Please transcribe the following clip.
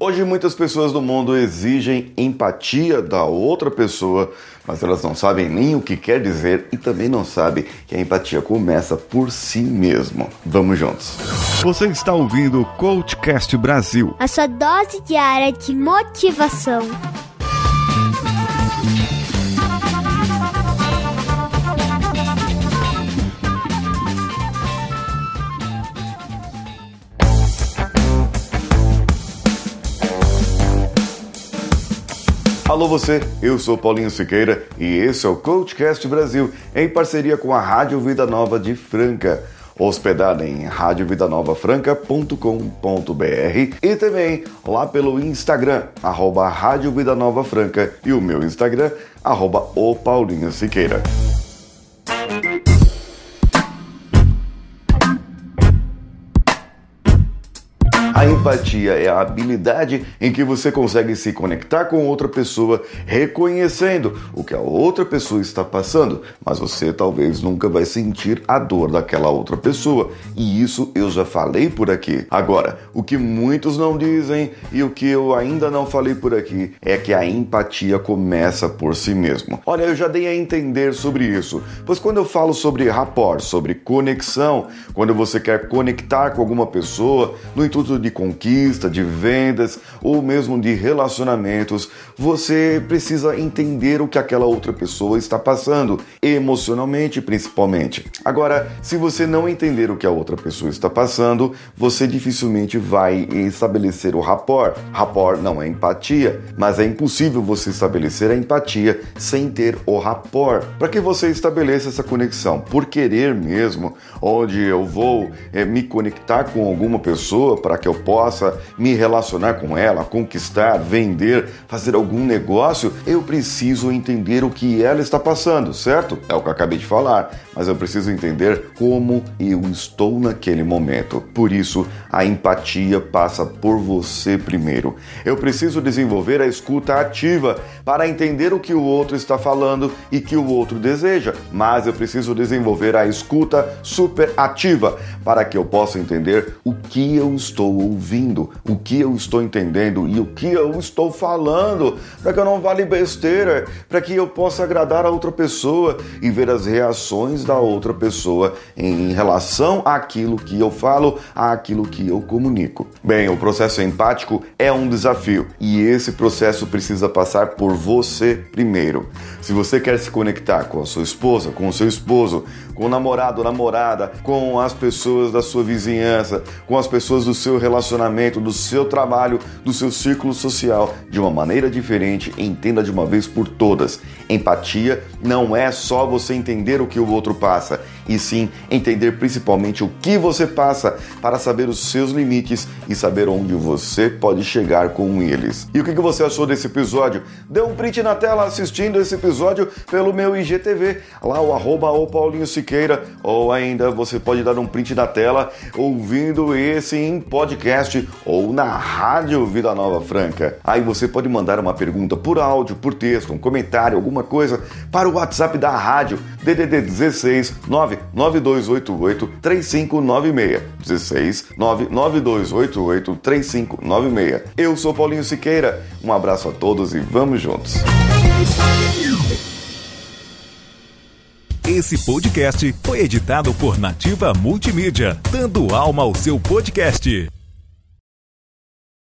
Hoje muitas pessoas do mundo exigem empatia da outra pessoa, mas elas não sabem nem o que quer dizer e também não sabem que a empatia começa por si mesmo. Vamos juntos. Você está ouvindo o Coachcast Brasil. A sua dose diária de motivação. Alô você, eu sou Paulinho Siqueira e esse é o Coachcast Brasil, em parceria com a Rádio Vida Nova de Franca. Hospedada em radiovidanovafranca.com.br e também lá pelo Instagram, arroba Rádio Vida Nova Franca e o meu Instagram, arroba o Paulinho Siqueira. Empatia é a habilidade em que você consegue se conectar com outra pessoa, reconhecendo o que a outra pessoa está passando, mas você talvez nunca vai sentir a dor daquela outra pessoa, e isso eu já falei por aqui. Agora, o que muitos não dizem e o que eu ainda não falei por aqui é que a empatia começa por si mesmo. Olha, eu já dei a entender sobre isso, pois quando eu falo sobre rapport, sobre conexão, quando você quer conectar com alguma pessoa no intuito de conquista, de vendas ou mesmo de relacionamentos, você precisa entender o que aquela outra pessoa está passando, emocionalmente principalmente. Agora, se você não entender o que a outra pessoa está passando, você dificilmente vai estabelecer o rapport. Rapport não é empatia, mas é impossível você estabelecer a empatia sem ter o rapport. Para que você estabeleça essa conexão, por querer mesmo, onde eu vou é, me conectar com alguma pessoa para que eu possa me relacionar com ela, conquistar, vender, fazer algum negócio, eu preciso entender o que ela está passando, certo? É o que eu acabei de falar, mas eu preciso entender como eu estou naquele momento. Por isso, a empatia passa por você primeiro. Eu preciso desenvolver a escuta ativa para entender o que o outro está falando e que o outro deseja, mas eu preciso desenvolver a escuta super ativa para que eu possa entender o que eu estou ouvindo, o que eu estou entendendo e o que eu estou falando, para que eu não vale besteira, para que eu possa agradar a outra pessoa e ver as reações da outra pessoa em relação àquilo que eu falo, àquilo que eu comunico. Bem, o processo empático é um desafio e esse processo precisa passar por você primeiro. Se você quer se conectar com a sua esposa, com o seu esposo, com o namorado ou namorada, com as pessoas da sua vizinhança, com as pessoas do seu relacionamento, relacionamento, do seu trabalho, do seu círculo social de uma maneira diferente, entenda de uma vez por todas. Empatia não é só você entender o que o outro passa, e sim entender principalmente o que você passa para saber os seus limites e saber onde você pode chegar com eles. E o que você achou desse episódio? Dê um print na tela assistindo esse episódio pelo meu IGTV, lá o arroba o Paulinho Siqueira, ou ainda você pode dar um print na tela ouvindo esse em podcast ou na rádio Vida Nova Franca. Aí você pode mandar uma pergunta por áudio, por texto, um comentário, alguma coisa para o WhatsApp da rádio DDD 16 9 9288 3596. 16 99288 3596. Eu sou Paulinho Siqueira. Um abraço a todos e vamos juntos. Esse podcast foi editado por Nativa Multimídia, dando alma ao seu podcast.